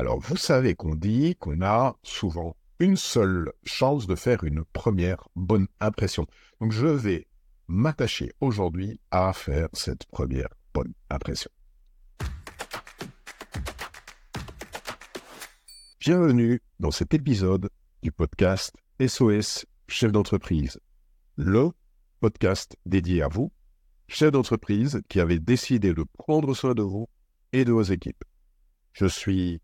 Alors, vous savez qu'on dit qu'on a souvent une seule chance de faire une première bonne impression. Donc, je vais m'attacher aujourd'hui à faire cette première bonne impression. Bienvenue dans cet épisode du podcast SOS Chef d'entreprise, le podcast dédié à vous, chef d'entreprise qui avez décidé de prendre soin de vous et de vos équipes. Je suis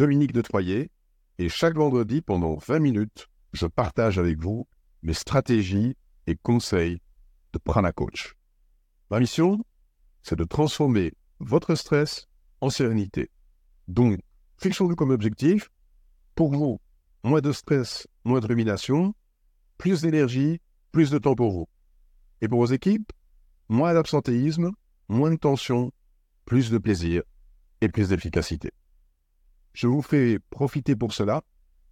Dominique de Troyer et chaque vendredi pendant 20 minutes, je partage avec vous mes stratégies et conseils de Prana Coach. Ma mission, c'est de transformer votre stress en sérénité. Donc, fixons-nous comme objectif pour vous, moins de stress, moins de rumination, plus d'énergie, plus de temps pour vous. Et pour vos équipes, moins d'absentéisme, moins de tension, plus de plaisir et plus d'efficacité. Je vous fais profiter pour cela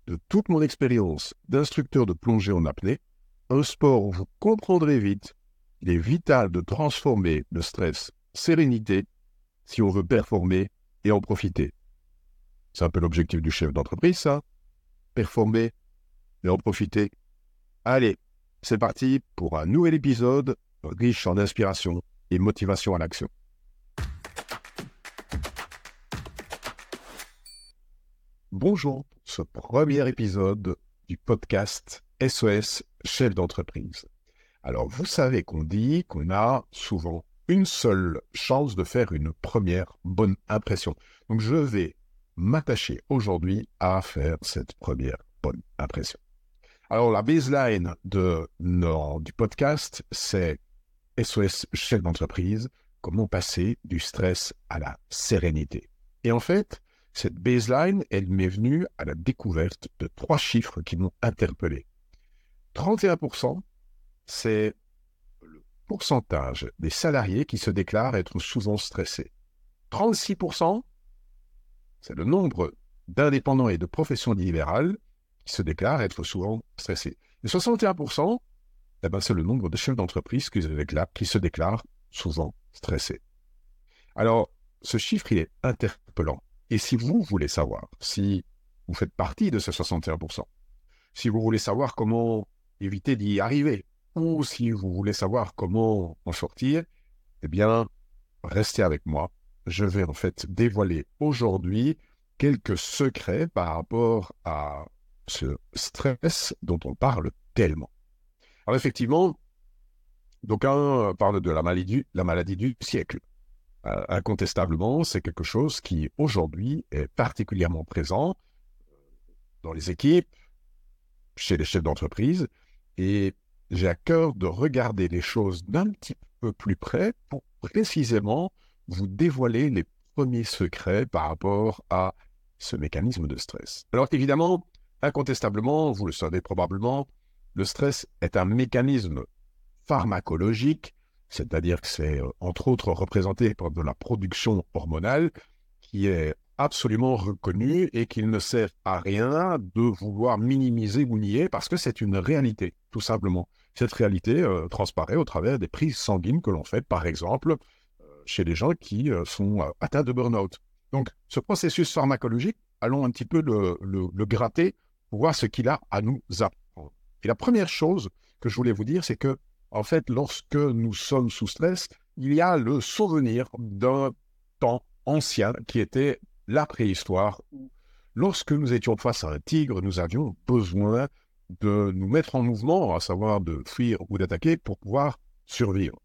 de toute mon expérience d'instructeur de plongée en apnée, un sport où vous comprendrez vite qu'il est vital de transformer le stress sérénité si on veut performer et en profiter. C'est un peu l'objectif du chef d'entreprise, ça. Performer et en profiter. Allez, c'est parti pour un nouvel épisode riche en inspiration et motivation à l'action. Bonjour, ce premier épisode du podcast SOS chef d'entreprise. Alors, vous savez qu'on dit qu'on a souvent une seule chance de faire une première bonne impression. Donc, je vais m'attacher aujourd'hui à faire cette première bonne impression. Alors, la baseline de, du podcast, c'est SOS chef d'entreprise, comment passer du stress à la sérénité. Et en fait, cette baseline, elle m'est venue à la découverte de trois chiffres qui m'ont interpellé. 31%, c'est le pourcentage des salariés qui se déclarent être souvent stressés. 36%, c'est le nombre d'indépendants et de professions libérales qui se déclarent être souvent stressés. Et 61%, eh ben, c'est le nombre de chefs d'entreprise qui, qui se déclarent souvent stressés. Alors, ce chiffre, il est interpellant. Et si vous voulez savoir, si vous faites partie de ces 61%, si vous voulez savoir comment éviter d'y arriver, ou si vous voulez savoir comment en sortir, eh bien, restez avec moi. Je vais en fait dévoiler aujourd'hui quelques secrets par rapport à ce stress dont on parle tellement. Alors effectivement, d'aucuns parlent de la maladie, la maladie du siècle. Euh, incontestablement, c'est quelque chose qui aujourd'hui est particulièrement présent dans les équipes, chez les chefs d'entreprise, et j'ai à cœur de regarder les choses d'un petit peu plus près pour précisément vous dévoiler les premiers secrets par rapport à ce mécanisme de stress. Alors évidemment, incontestablement, vous le savez probablement, le stress est un mécanisme pharmacologique, c'est-à-dire que c'est euh, entre autres représenté par de la production hormonale qui est absolument reconnue et qu'il ne sert à rien de vouloir minimiser ou nier parce que c'est une réalité, tout simplement. Cette réalité euh, transparaît au travers des prises sanguines que l'on fait, par exemple, euh, chez les gens qui sont atteints de burn-out. Donc, ce processus pharmacologique, allons un petit peu le, le gratter pour voir ce qu'il a à nous apprendre. Et la première chose que je voulais vous dire, c'est que, en fait, lorsque nous sommes sous stress, il y a le souvenir d'un temps ancien qui était la préhistoire. Lorsque nous étions face à un tigre, nous avions besoin de nous mettre en mouvement, à savoir de fuir ou d'attaquer pour pouvoir survivre.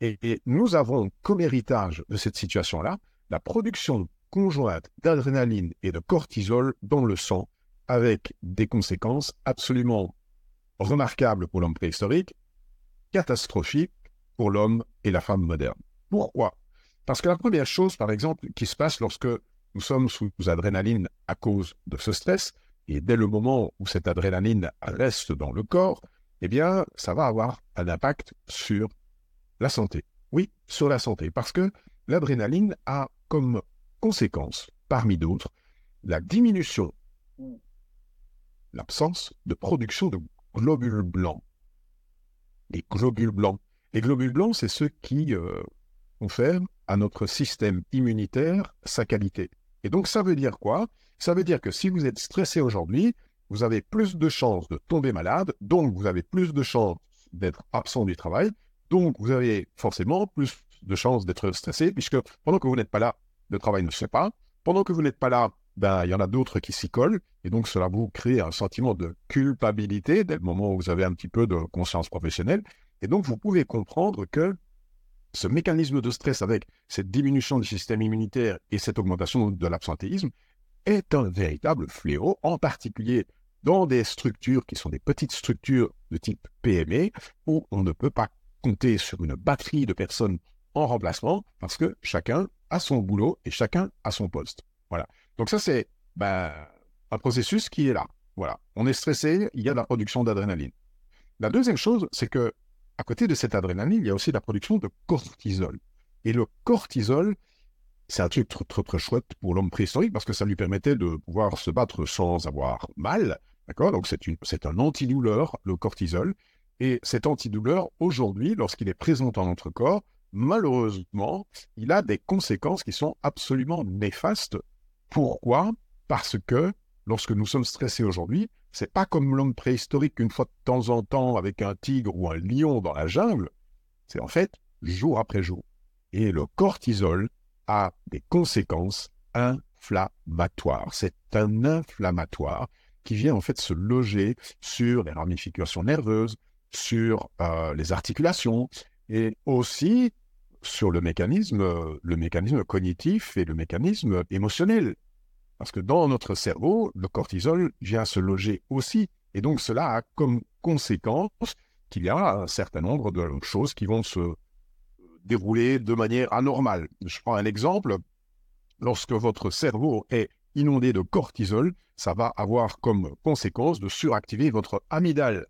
Et, et, nous avons comme héritage de cette situation-là la production conjointe d'adrénaline et de cortisol dans le sang avec des conséquences absolument remarquable pour l'homme préhistorique, catastrophique pour l'homme et la femme moderne. Pourquoi? Parce que la première chose, par exemple, qui se passe lorsque nous sommes sous adrénaline à cause de ce stress, et dès le moment où cette adrénaline reste dans le corps, eh bien, ça va avoir un impact sur la santé. Oui, sur la santé, parce que l'adrénaline a comme conséquence, parmi d'autres, la diminution ou l'absence de production de globules blancs. Les globules blancs. Les globules blancs, c'est ceux qui euh, confèrent à notre système immunitaire sa qualité. Et donc, ça veut dire quoi? Ça veut dire que si vous êtes stressé aujourd'hui, vous avez plus de chances de tomber malade, donc vous avez plus de chances d'être absent du travail, donc vous avez forcément plus de chances d'être stressé, puisque pendant que vous n'êtes pas là, le travail ne se fait pas. Pendant que vous n'êtes pas là, ben, il y en a d'autres qui s'y collent, et donc cela vous crée un sentiment de culpabilité dès le moment où vous avez un petit peu de conscience professionnelle, et donc vous pouvez comprendre que ce mécanisme de stress avec cette diminution du système immunitaire et cette augmentation de l'absentéisme est un véritable fléau, en particulier dans des structures qui sont des petites structures de type PME, où on ne peut pas compter sur une batterie de personnes en remplacement, parce que chacun a son boulot et chacun a son poste. Voilà. Donc ça, c'est ben, un processus qui est là. Voilà. On est stressé, il y a de la production d'adrénaline. La deuxième chose, c'est que à côté de cette adrénaline, il y a aussi la production de cortisol. Et le cortisol, c'est un truc très, très, chouette pour l'homme préhistorique parce que ça lui permettait de pouvoir se battre sans avoir mal. D'accord? Donc c'est un antidouleur, le cortisol. Et cet antidouleur, aujourd'hui, lorsqu'il est présent dans notre corps, malheureusement, il a des conséquences qui sont absolument néfastes. Pourquoi? Parce que lorsque nous sommes stressés aujourd'hui, c'est pas comme l'homme préhistorique une fois de temps en temps avec un tigre ou un lion dans la jungle. C'est en fait jour après jour. Et le cortisol a des conséquences inflammatoires. C'est un inflammatoire qui vient en fait se loger sur les ramifications nerveuses, sur euh, les articulations et aussi sur le mécanisme, le mécanisme cognitif et le mécanisme émotionnel. Parce que dans notre cerveau, le cortisol vient se loger aussi. Et donc cela a comme conséquence qu'il y a un certain nombre de choses qui vont se dérouler de manière anormale. Je prends un exemple. Lorsque votre cerveau est inondé de cortisol, ça va avoir comme conséquence de suractiver votre amygdale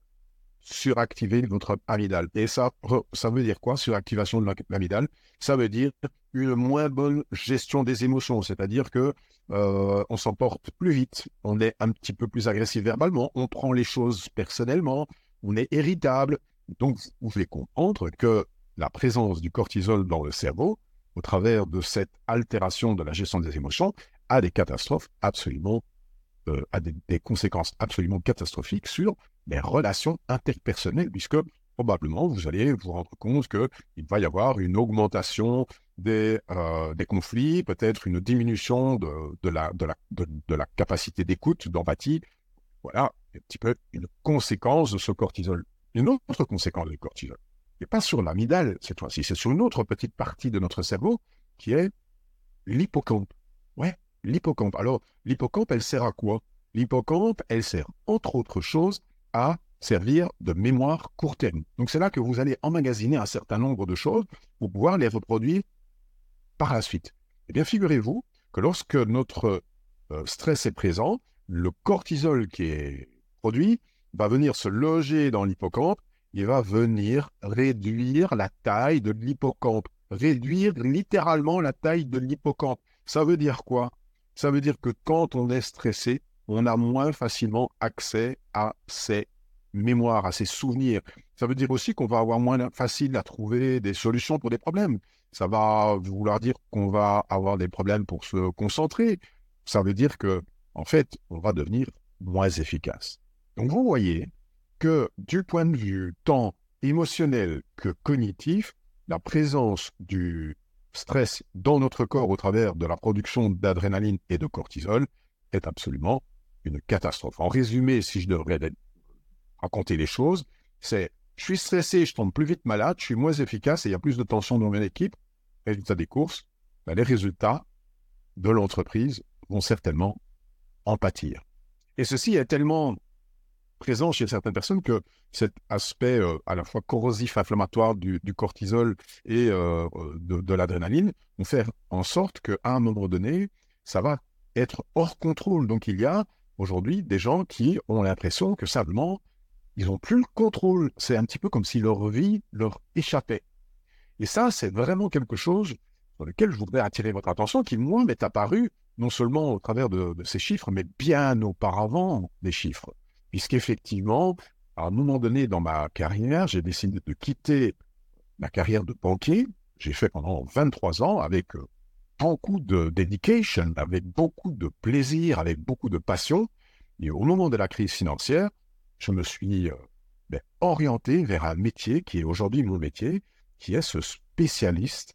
suractiver votre amygdale. Et ça, ça veut dire quoi, suractivation de l'amygdale? Ça veut dire une moins bonne gestion des émotions, c'est-à-dire que euh, on s'emporte plus vite, on est un petit peu plus agressif verbalement, on prend les choses personnellement, on est irritable. Donc, vous pouvez comprendre que la présence du cortisol dans le cerveau, au travers de cette altération de la gestion des émotions, a des catastrophes absolument, euh, a des conséquences absolument catastrophiques sur les relations interpersonnelles, puisque probablement vous allez vous rendre compte qu'il va y avoir une augmentation des, euh, des conflits, peut-être une diminution de, de, la, de, la, de, la capacité d'écoute, d'empathie. Voilà, un petit peu une conséquence de ce cortisol. Une autre conséquence du cortisol, et pas sur l'amygdale cette fois-ci, c'est sur une autre petite partie de notre cerveau qui est l'hippocampe. Ouais, l'hippocampe. Alors, l'hippocampe, elle sert à quoi? L'hippocampe, elle sert, entre autres choses, à servir de mémoire court terme. Donc c'est là que vous allez emmagasiner un certain nombre de choses pour pouvoir les reproduire par la suite. Eh bien, figurez-vous que lorsque notre euh, stress est présent, le cortisol qui est produit va venir se loger dans l'hippocampe, il va venir réduire la taille de l'hippocampe, réduire littéralement la taille de l'hippocampe. Ça veut dire quoi? Ça veut dire que quand on est stressé, on a moins facilement accès à ses mémoires, à ses souvenirs. Ça veut dire aussi qu'on va avoir moins facile à trouver des solutions pour des problèmes. Ça va vouloir dire qu'on va avoir des problèmes pour se concentrer. Ça veut dire que, en fait, on va devenir moins efficace. Donc vous voyez que du point de vue tant émotionnel que cognitif, la présence du stress dans notre corps au travers de la production d'adrénaline et de cortisol est absolument une catastrophe. En résumé, si je devrais raconter les choses, c'est je suis stressé, je tombe plus vite malade, je suis moins efficace et il y a plus de tension dans mon équipe. Résultat des courses, ben, les résultats de l'entreprise vont certainement en pâtir. Et ceci est tellement présent chez certaines personnes que cet aspect euh, à la fois corrosif, inflammatoire du, cortisol et euh, de, de l'adrénaline vont faire en sorte qu'à un moment donné, ça va être hors contrôle. Donc il y a aujourd'hui des gens qui ont l'impression que simplement, ils n'ont plus le contrôle. C'est un petit peu comme si leur vie leur échappait. Et ça, c'est vraiment quelque chose sur lequel je voudrais attirer votre attention, qui, moi, m'est apparu non seulement au travers de, ces chiffres, mais bien auparavant des chiffres. Puisqu'effectivement, à un moment donné dans ma carrière, j'ai décidé de quitter ma carrière de banquier. J'ai fait pendant 23 ans avec euh, beaucoup de dedication, avec beaucoup de plaisir, avec beaucoup de passion. Et au moment de la crise financière, je me suis euh, ben, orienté vers un métier qui est aujourd'hui mon métier, qui est ce spécialiste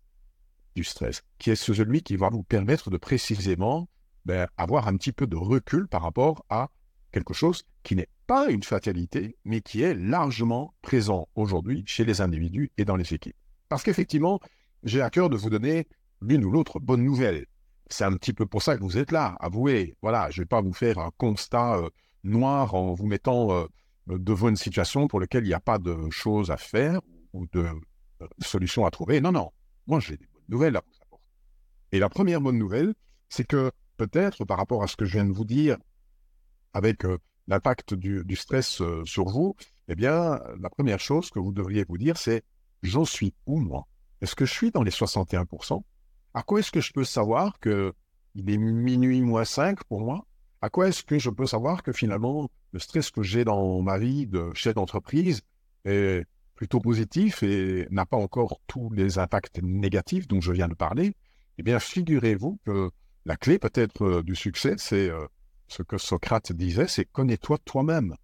du stress, qui est celui qui va vous permettre de précisément ben, avoir un petit peu de recul par rapport à quelque chose qui n'est pas une fatalité, mais qui est largement présent aujourd'hui chez les individus et dans les équipes. Parce qu'effectivement, j'ai à cœur de vous donner l'une ou l'autre bonne nouvelle. C'est un petit peu pour ça que vous êtes là, avouez. Voilà, je ne vais pas vous faire un constat euh, noir en vous mettant euh, devant une situation pour laquelle il n'y a pas de choses à faire ou de euh, solutions à trouver. Non, non. Moi, j'ai des bonnes nouvelles à vous apporter. Et la première bonne nouvelle, c'est que peut-être par rapport à ce que je viens de vous dire, avec l'impact du, du, stress sur vous, eh bien, la première chose que vous devriez vous dire, c'est j'en suis où moi? Est-ce que je suis dans les 61% à quoi est-ce que je peux savoir que il est minuit moins 5 pour moi? À quoi est-ce que je peux savoir que finalement le stress que j'ai dans ma vie de chef d'entreprise est plutôt positif et n'a pas encore tous les impacts négatifs dont je viens de parler? Eh bien, figurez-vous que la clé peut-être euh, du succès, c'est euh, ce que Socrate disait, c'est connais-toi toi-même.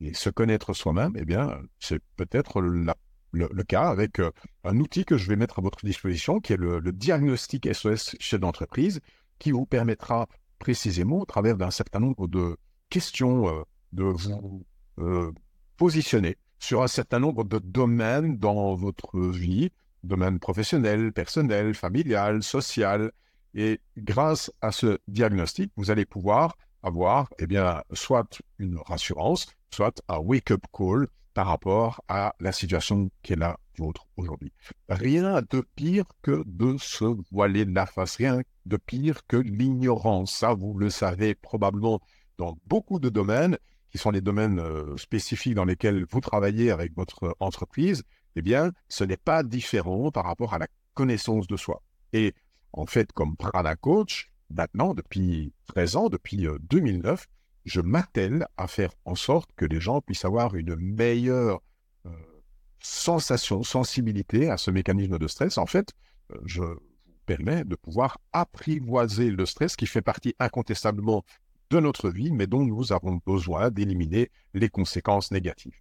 Et se connaître soi-même, eh bien, c'est peut-être la le, cas avec euh, un outil que je vais mettre à votre disposition, qui est le, diagnostic SOS chef d'entreprise, qui vous permettra précisément, au travers d'un certain nombre de questions, euh, de vous euh, positionner sur un certain nombre de domaines dans votre vie, domaine professionnel, personnel, familial, social. Et grâce à ce diagnostic, vous allez pouvoir avoir, eh bien, soit une rassurance, soit un wake-up call par rapport à la situation qui est la vôtre aujourd'hui. Rien de pire que de se voiler la face, rien de pire que l'ignorance. Ça, vous le savez probablement dans beaucoup de domaines, qui sont les domaines euh, spécifiques dans lesquels vous travaillez avec votre entreprise, eh bien, ce n'est pas différent par rapport à la connaissance de soi. Et en fait, comme Prana Coach, maintenant, depuis 13 ans, depuis 2009, euh, je m'attelle à faire en sorte que les gens puissent avoir une meilleure euh, sensation, sensibilité à ce mécanisme de stress. En fait, euh, je vous permets de pouvoir apprivoiser le stress qui fait partie incontestablement de notre vie, mais dont nous avons besoin d'éliminer les conséquences négatives.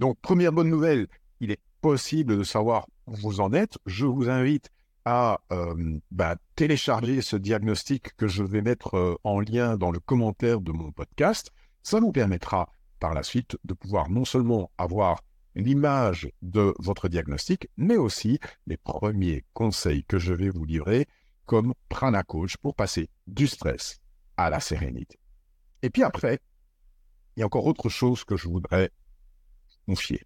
Donc, première bonne nouvelle, il est possible de savoir où vous en êtes. Je vous invite à euh, bah, télécharger ce diagnostic que je vais mettre euh, en lien dans le commentaire de mon podcast. Ça vous permettra par la suite de pouvoir non seulement avoir l'image de votre diagnostic, mais aussi les premiers conseils que je vais vous livrer comme Prana Coach pour passer du stress à la sérénité. Et puis après, il y a encore autre chose que je voudrais confier.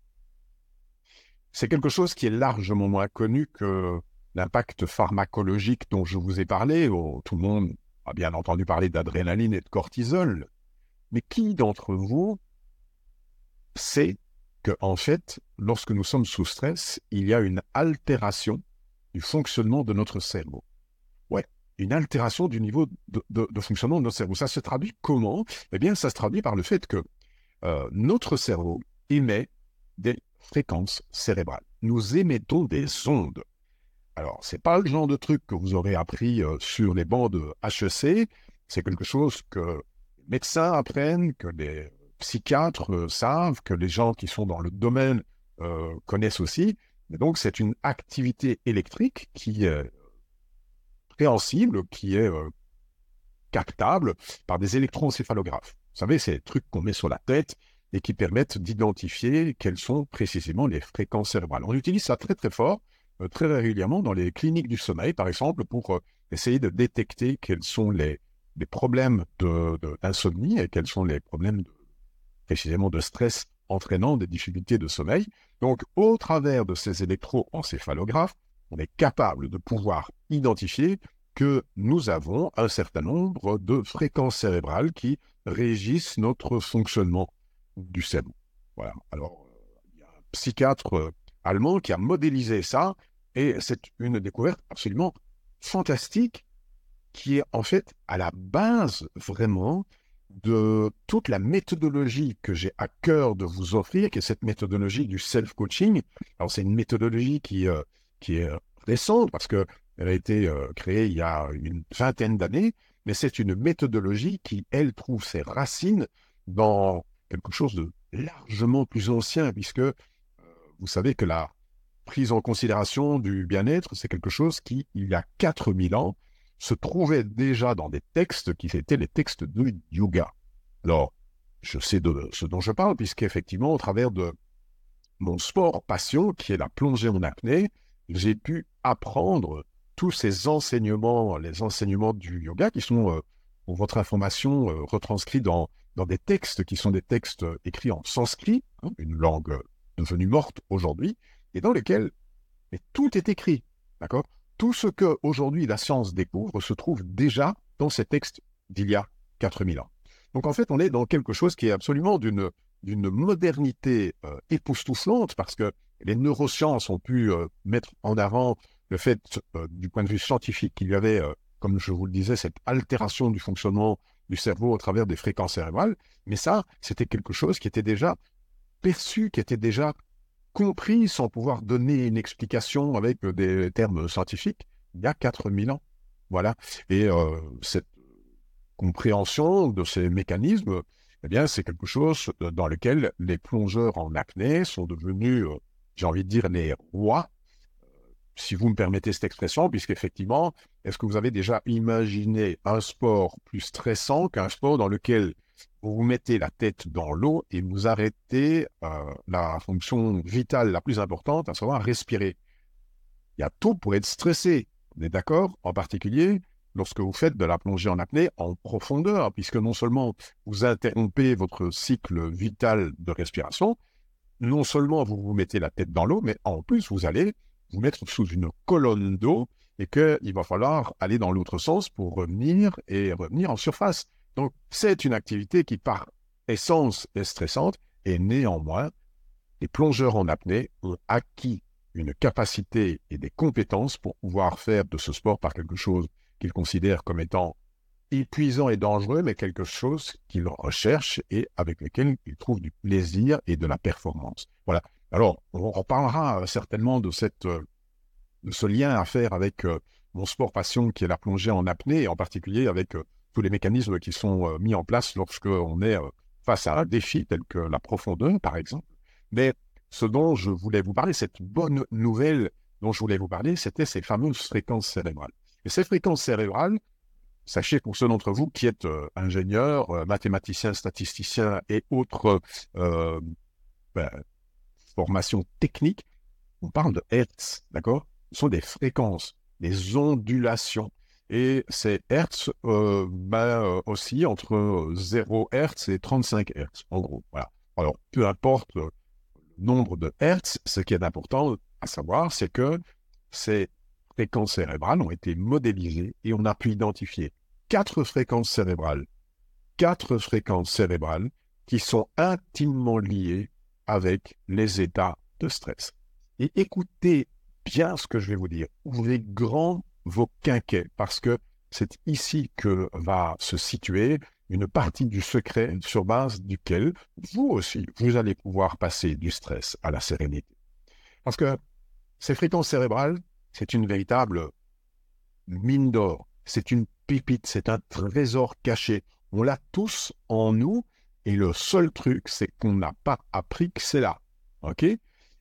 C'est quelque chose qui est largement moins connu que l'impact pharmacologique dont je vous ai parlé. Oh, tout le monde a bien entendu parler d'adrénaline et de cortisol. Mais qui d'entre vous sait que, en fait, lorsque nous sommes sous stress, il y a une altération du fonctionnement de notre cerveau? Ouais, une altération du niveau de, fonctionnement de notre cerveau. Ça se traduit comment? Eh bien, ça se traduit par le fait que euh, notre cerveau émet des fréquences cérébrales. Nous émettons des ondes. Alors, c'est pas le genre de truc que vous aurez appris euh, sur les bancs de HEC. C'est quelque chose que les médecins apprennent, que les psychiatres euh, savent, que les gens qui sont dans le domaine euh, connaissent aussi. Donc, c'est une activité électrique qui est préhensible, qui est captable par des électroencéphalographes. Vous savez, des trucs qu'on met sur la tête et qui permettent d'identifier quelles sont précisément les fréquences cérébrales. On utilise ça très très fort très régulièrement dans les cliniques du sommeil, par exemple, pour euh, essayer de détecter quels sont les, problèmes d'insomnie de, et quels sont les problèmes précisément de stress entraînant des difficultés de sommeil. Donc, au travers de ces électroencéphalographes, on est capable de pouvoir identifier que nous avons un certain nombre de fréquences cérébrales qui régissent notre fonctionnement du cerveau. Voilà. Alors, euh, il y a un psychiatre allemand qui a modélisé ça et c'est une découverte absolument fantastique qui est en fait à la base vraiment de toute la méthodologie que j'ai à cœur de vous offrir, qui est cette méthodologie du self-coaching. Alors c'est une méthodologie qui, euh, qui est récente parce que Elle a été euh, créée il y a une vingtaine d'années, mais c'est une méthodologie qui, elle, trouve ses racines dans quelque chose de largement plus ancien, puisque euh, vous savez que la prise en considération du bien-être, c'est quelque chose qui, il y a 4000 ans, se trouvait déjà dans des textes qui étaient les textes de yoga. Alors, je sais de ce dont je parle, puisqu'effectivement, au travers de mon sport passion, qui est la plongée en apnée, j'ai pu apprendre tous ces enseignements, les enseignements du yoga, qui sont, euh, pour votre information, euh, retranscrits dans, dans des textes qui sont des textes écrits en sanskrit, hein, une langue devenue morte aujourd'hui, et dans lesquels tout est écrit. D'accord? Tout ce que aujourd'hui la science découvre se trouve déjà dans ces textes d'il y a 4000 ans. Donc en fait, on est dans quelque chose qui est absolument d'une d'une modernité euh, époustouflante parce que les neurosciences ont pu euh, mettre en avant le fait, euh, du point de vue scientifique, qu'il y avait, comme je vous le disais, cette altération du fonctionnement du cerveau au travers des fréquences cérébrales. Mais ça, c'était quelque chose qui était déjà perçu, qui était déjà compris sans pouvoir donner une explication avec des termes scientifiques il y a 4000 ans. Voilà. Et cette compréhension de ces mécanismes, eh bien, c'est quelque chose dans lequel les plongeurs en apnée sont devenus, euh, j'ai envie de dire, les rois, euh, si vous me permettez cette expression, puisqu'effectivement, est-ce que vous avez déjà imaginé un sport plus stressant qu'un sport dans lequel vous vous mettez la tête dans l'eau et vous arrêtez euh, la fonction vitale la plus importante, à savoir respirer Il y a tout pour être stressé, on est d'accord? En particulier, lorsque vous faites de la plongée en apnée en profondeur, puisque non seulement vous interrompez votre cycle vital de respiration, non seulement vous vous mettez la tête dans l'eau, mais en plus vous allez vous mettre sous une colonne d'eau et qu'il va falloir aller dans l'autre sens pour revenir et revenir en surface. Donc c'est une activité qui par essence est stressante et néanmoins les plongeurs en apnée ont acquis une capacité et des compétences pour pouvoir faire de ce sport par quelque chose qu'ils considèrent comme étant épuisant et dangereux, mais quelque chose qu'ils recherchent et avec lequel ils trouvent du plaisir et de la performance. Voilà. Alors, on reparlera euh, certainement de, cette, euh, de ce lien à faire avec euh, mon sport passion qui est la plongée en apnée, et en particulier avec tous les mécanismes qui sont mis en place lorsqu'on est face à un défi tel que la profondeur, par exemple. Mais ce dont je voulais vous parler, cette bonne nouvelle dont je voulais vous parler, c'était ces fameuses fréquences cérébrales. Et ces fréquences cérébrales, sachez pour ceux d'entre vous qui êtes euh, ingénieurs, euh, mathématiciens, statisticiens et autres euh, ben, formations techniques, on parle de Hertz, d'accord? Ce sont des fréquences, des ondulations. Et ces Hertz ben, aussi entre 0 Hertz et 35 Hertz, en gros. Voilà. Alors, peu importe le nombre de Hertz, ce qui est important à savoir, c'est que c'est fréquences cérébrales ont été modélisées et on a pu identifier quatre fréquences cérébrales, quatre fréquences cérébrales qui sont intimement liées avec les états de stress. Et écoutez bien ce que je vais vous dire. Ouvrez grand vos quinquets parce que c'est ici que va se situer une partie du secret sur base duquel vous aussi, vous allez pouvoir passer du stress à la sérénité. Parce que ces fréquences cérébrales, c'est une véritable mine d'or. C'est une pépite, c'est un trésor caché. On l'a tous en nous et le seul truc, c'est qu'on n'a pas appris que c'est là. OK?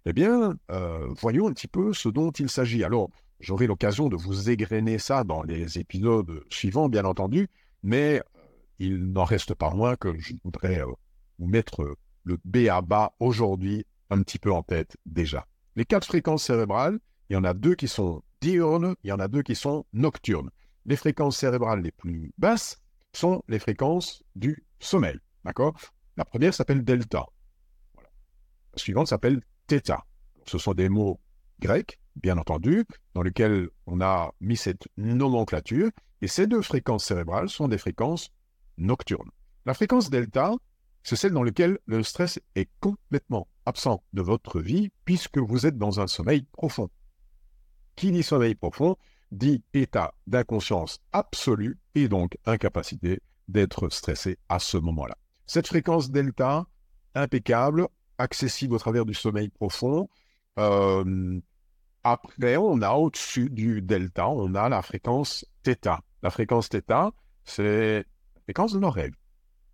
Eh bien, euh, voyons un petit peu ce dont il s'agit. Alors, j'aurai l'occasion de vous égrener ça dans les épisodes suivants, bien entendu, mais euh, il n'en reste pas moins que je voudrais euh, vous mettre le B à bas aujourd'hui un petit peu en tête déjà. Les quatre fréquences cérébrales, il y en a deux qui sont diurnes, il y en a deux qui sont nocturnes. Les fréquences cérébrales les plus basses sont les fréquences du sommeil. D'accord? La première s'appelle delta. La suivante s'appelle theta. Ce sont des mots grecs, bien entendu, dans lesquels on a mis cette nomenclature. Et ces deux fréquences cérébrales sont des fréquences nocturnes. La fréquence delta, c'est celle dans laquelle le stress est complètement absent de votre vie puisque vous êtes dans un sommeil profond. Qui dit sommeil profond dit état d'inconscience absolue et donc incapacité d'être stressé à ce moment-là. Cette fréquence delta, impeccable, accessible au travers du sommeil profond, euh, Après, on a au-dessus du delta, on a la fréquence θ. La fréquence θ, c'est la fréquence de nos rêves.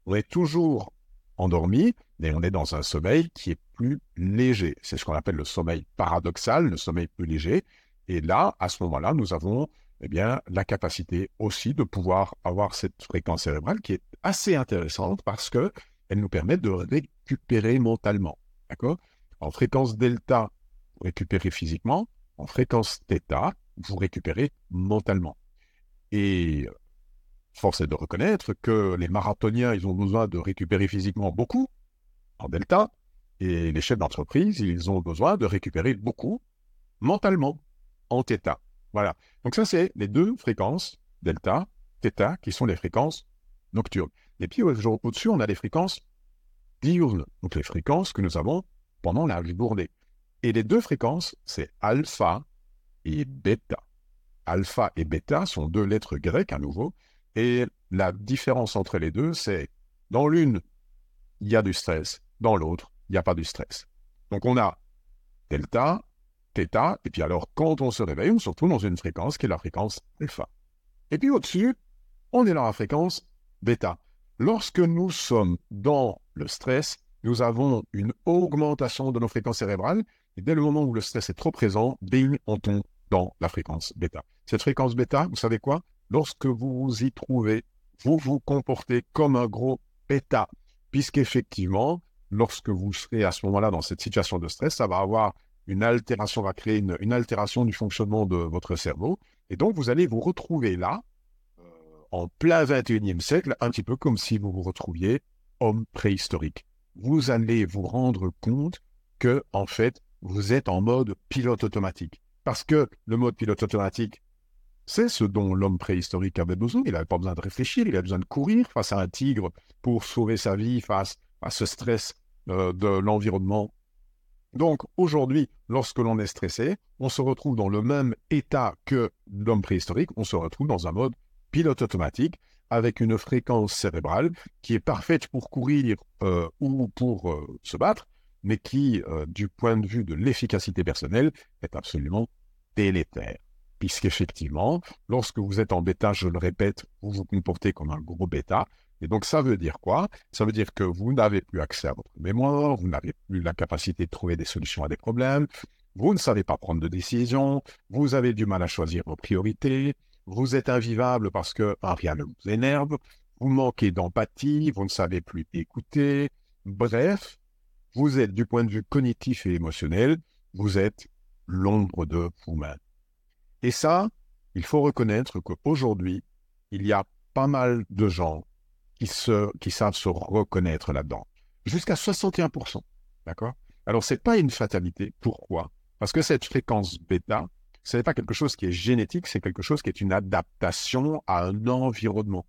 On est toujours endormi, mais on est dans un sommeil qui est plus léger. C'est ce qu'on appelle le sommeil paradoxal, le sommeil plus léger. Et là, à ce moment-là, nous avons eh bien, la capacité aussi de pouvoir avoir cette fréquence cérébrale qui est assez intéressante parce que elle nous permet de récupérer mentalement. En fréquence delta, récupérez physiquement. En fréquence θ, vous récupérez mentalement. Et force est de reconnaître que les marathoniens, ils ont besoin de récupérer physiquement beaucoup en delta, et les chefs d'entreprise, ils ont besoin de récupérer beaucoup mentalement en θ. Voilà. Donc ça, c'est les deux fréquences, delta, θ, qui sont les fréquences nocturnes. Et puis au-dessus, on a les fréquences diurnes, donc les fréquences que nous avons pendant la journée. Et les deux fréquences, c'est alpha et bêta. Alpha et bêta sont deux lettres grecques à nouveau, et la différence entre les deux, c'est dans l'une, il y a du stress, dans l'autre, il n'y a pas du stress. Donc on a delta, θ, et puis alors quand on se réveille, on se retrouve dans une fréquence qui est la fréquence alpha. Et puis au-dessus, on est dans la fréquence bêta. Lorsque nous sommes dans le stress, nous avons une augmentation de nos fréquences cérébrales, et dès le moment où le stress est trop présent, bing, on tombe dans la fréquence bêta. Cette fréquence bêta, vous savez quoi? Lorsque vous vous y trouvez, vous vous comportez comme un gros bêta, puisqu'effectivement, lorsque vous serez à ce moment-là dans cette situation de stress, ça va avoir une altération, va créer une, altération du fonctionnement de votre cerveau. Et donc, vous allez vous retrouver là, euh, en plein 21e siècle, un petit peu comme si vous vous retrouviez homme préhistorique. Vous allez vous rendre compte que, en fait, vous êtes en mode pilote automatique. Parce que le mode pilote automatique, c'est ce dont l'homme préhistorique avait besoin. Il n'avait pas besoin de réfléchir, il avait besoin de courir face à un tigre pour sauver sa vie, face à ce stress euh, de l'environnement donc aujourd'hui, lorsque l'on est stressé, on se retrouve dans le même état que l'homme préhistorique, on se retrouve dans un mode pilote automatique avec une fréquence cérébrale qui est parfaite pour courir euh, ou pour euh, se battre, mais qui, euh, du point de vue de l'efficacité personnelle, est absolument délétère. Puisqu'effectivement, lorsque vous êtes en bêta, je le répète, vous vous comportez comme un gros bêta, et donc, ça veut dire quoi? Ça veut dire que vous n'avez plus accès à votre mémoire, vous n'avez plus la capacité de trouver des solutions à des problèmes, vous ne savez pas prendre de décision, vous avez du mal à choisir vos priorités, vous êtes invivable parce que rien ne vous énerve, vous manquez d'empathie, vous ne savez plus écouter. Bref, vous êtes du point de vue cognitif et émotionnel, vous êtes l'ombre de vous-même. Et ça, il faut reconnaître qu'aujourd'hui, il y a pas mal de gens qui, savent se reconnaître là-dedans. Jusqu'à 61%. D'accord? Alors, ce n'est pas une fatalité. Pourquoi? Parce que cette fréquence bêta, ce n'est pas quelque chose qui est génétique, c'est quelque chose qui est une adaptation à un environnement.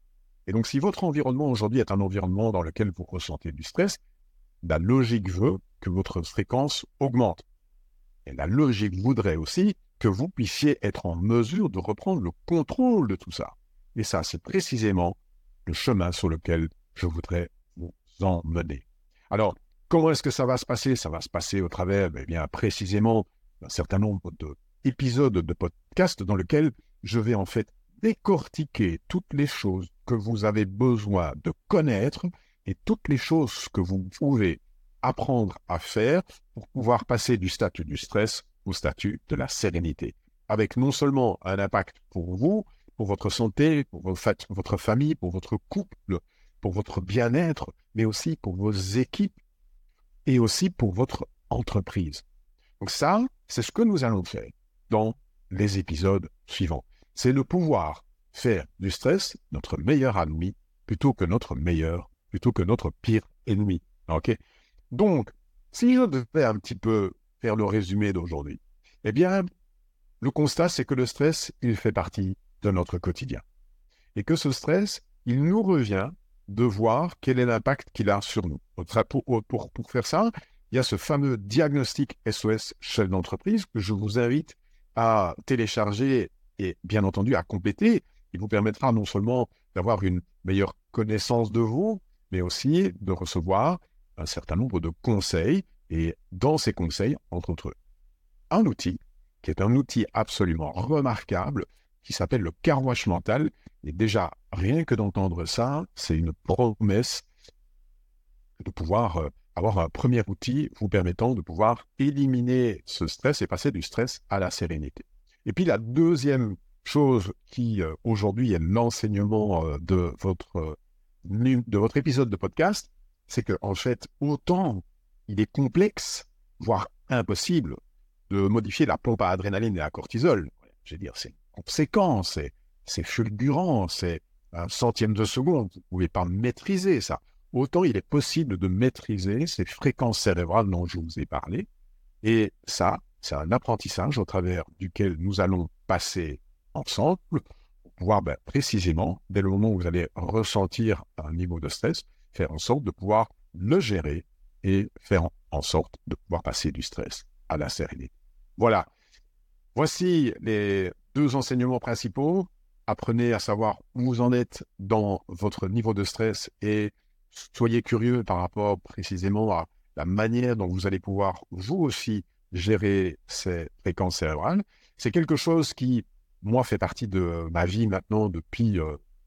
Et donc, si votre environnement aujourd'hui est un environnement dans lequel vous ressentez du stress, la logique veut que votre fréquence augmente. Et la logique voudrait aussi que vous puissiez être en mesure de reprendre le contrôle de tout ça. Et ça, c'est précisément le chemin sur lequel je voudrais vous emmener. Alors, comment est-ce que ça va se passer? Ça va se passer au travers, eh bien, précisément, d'un certain nombre d'épisodes de podcast dans lesquels je vais en fait décortiquer toutes les choses que vous avez besoin de connaître et toutes les choses que vous pouvez apprendre à faire pour pouvoir passer du statut du stress au statut de la sérénité, avec non seulement un impact pour vous, pour votre santé, pour votre famille, pour votre couple, pour votre bien-être, mais aussi pour vos équipes et aussi pour votre entreprise. Donc ça, c'est ce que nous allons faire dans les épisodes suivants. C'est le pouvoir faire du stress notre meilleur ami plutôt que notre meilleur, plutôt que notre pire ennemi. OK? Donc, si je devais un petit peu faire le résumé d'aujourd'hui, eh bien, le constat, c'est que le stress, il fait partie de notre quotidien. Et que ce stress, il nous revient de voir quel est l'impact qu'il a sur nous. Pour, pour, pour, faire ça, il y a ce fameux diagnostic SOS chef d'entreprise que je vous invite à télécharger et bien entendu à compléter. Il vous permettra non seulement d'avoir une meilleure connaissance de vous, mais aussi de recevoir un certain nombre de conseils et dans ces conseils, entre autres, un outil qui est un outil absolument remarquable qui s'appelle le carwash mental. Et déjà, rien que d'entendre ça, c'est une promesse de pouvoir euh, avoir un premier outil vous permettant de pouvoir éliminer ce stress et passer du stress à la sérénité. Et puis la deuxième chose qui euh, aujourd'hui est l'enseignement euh, de votre de votre épisode de podcast, c'est que en fait autant il est complexe, voire impossible, de modifier la pompe à adrénaline et à cortisol. Je veux dire, c'est conséquent, c'est fulgurant, c'est un centième de seconde. Vous ne pouvez pas maîtriser ça. Autant il est possible de maîtriser ces fréquences cérébrales dont je vous ai parlé. Et ça, c'est un apprentissage au travers duquel nous allons passer ensemble pouvoir ben, précisément, dès le moment où vous allez ressentir un niveau de stress, faire en sorte de pouvoir le gérer et faire en sorte de pouvoir passer du stress à la sérénité. Voilà. Voici les deux enseignements principaux. Apprenez à savoir où vous en êtes dans votre niveau de stress et soyez curieux par rapport précisément à la manière dont vous allez pouvoir vous aussi gérer ces fréquences cérébrales. C'est quelque chose qui, moi, fait partie de ma vie maintenant depuis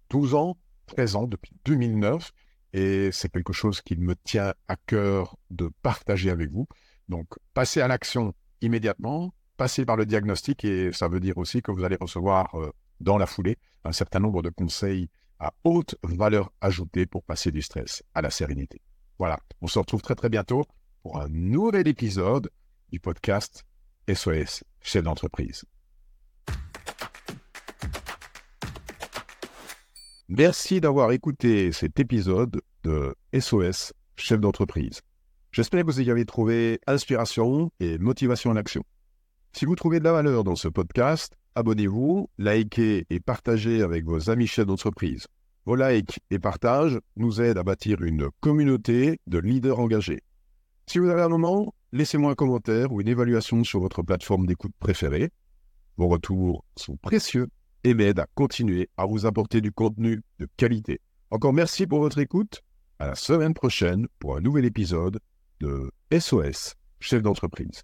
12 euh, ans, 13 ans, depuis 2009. Et c'est quelque chose qui me tient à cœur de partager avec vous. Donc, passez à l'action immédiatement, passez par le diagnostic et ça veut dire aussi que vous allez recevoir euh, dans la foulée un certain nombre de conseils à haute valeur ajoutée pour passer du stress à la sérénité. Voilà, on se retrouve très très bientôt pour un nouvel épisode du podcast SOS chef d'entreprise. Merci d'avoir écouté cet épisode de SOS chef d'entreprise. J'espère que vous y avez trouvé inspiration et motivation en action. Si vous trouvez de la valeur dans ce podcast, abonnez-vous, likez et partagez avec vos amis chefs d'entreprise. Vos likes et partages nous aident à bâtir une communauté de leaders engagés. Si vous avez un moment, laissez-moi un commentaire ou une évaluation sur votre plateforme d'écoute préférée. Vos retours sont précieux et m'aident à continuer à vous apporter du contenu de qualité. Encore merci pour votre écoute. À la semaine prochaine pour un nouvel épisode de SOS, chef d'entreprise.